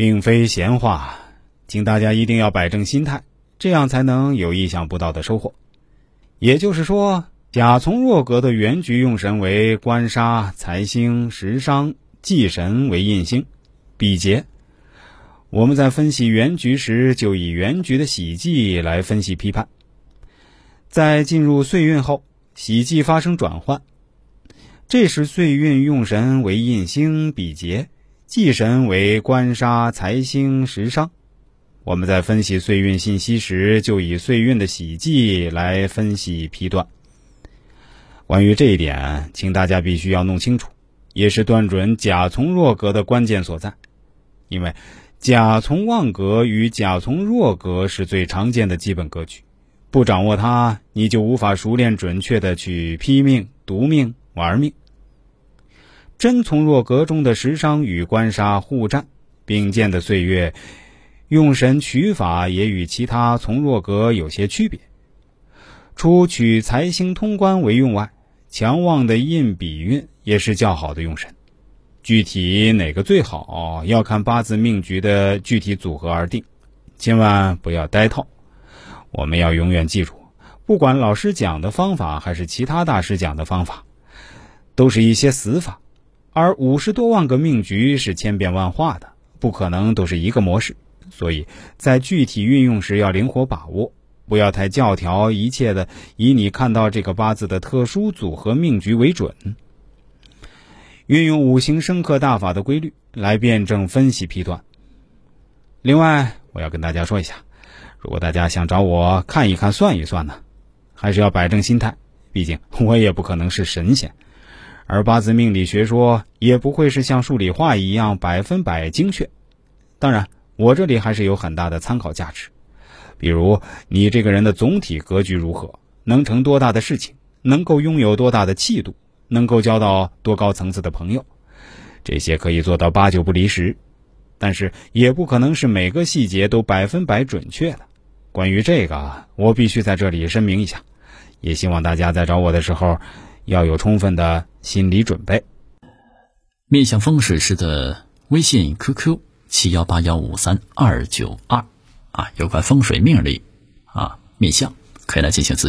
并非闲话，请大家一定要摆正心态，这样才能有意想不到的收获。也就是说，甲从若格的原局用神为官杀、财星、食伤，忌神为印星，比劫。我们在分析原局时，就以原局的喜忌来分析批判。在进入岁运后，喜忌发生转换，这时岁运用神为印星比劫，忌神为官杀财星食伤。我们在分析岁运信息时，就以岁运的喜忌来分析批断。关于这一点，请大家必须要弄清楚，也是断准甲从弱格的关键所在。因为甲从旺格与甲从弱格是最常见的基本格局。不掌握它，你就无法熟练准确的去批命、读命、玩命。真从弱格中的食伤与官杀互战并肩的岁月，用神取法也与其他从弱格有些区别。除取财星通关为用外，强旺的印比运也是较好的用神。具体哪个最好，要看八字命局的具体组合而定，千万不要呆套。我们要永远记住，不管老师讲的方法还是其他大师讲的方法，都是一些死法。而五十多万个命局是千变万化的，不可能都是一个模式。所以在具体运用时要灵活把握，不要太教条一切的以你看到这个八字的特殊组合命局为准。运用五行生克大法的规律来辩证分析批断。另外，我要跟大家说一下。如果大家想找我看一看、算一算呢，还是要摆正心态，毕竟我也不可能是神仙，而八字命理学说也不会是像数理化一样百分百精确。当然，我这里还是有很大的参考价值，比如你这个人的总体格局如何，能成多大的事情，能够拥有多大的气度，能够交到多高层次的朋友，这些可以做到八九不离十，但是也不可能是每个细节都百分百准确的。关于这个，我必须在这里声明一下，也希望大家在找我的时候要有充分的心理准备。面向风水师的微信 QQ 七幺八幺五三二九二啊，有关风水命理啊面相可以来进行咨询。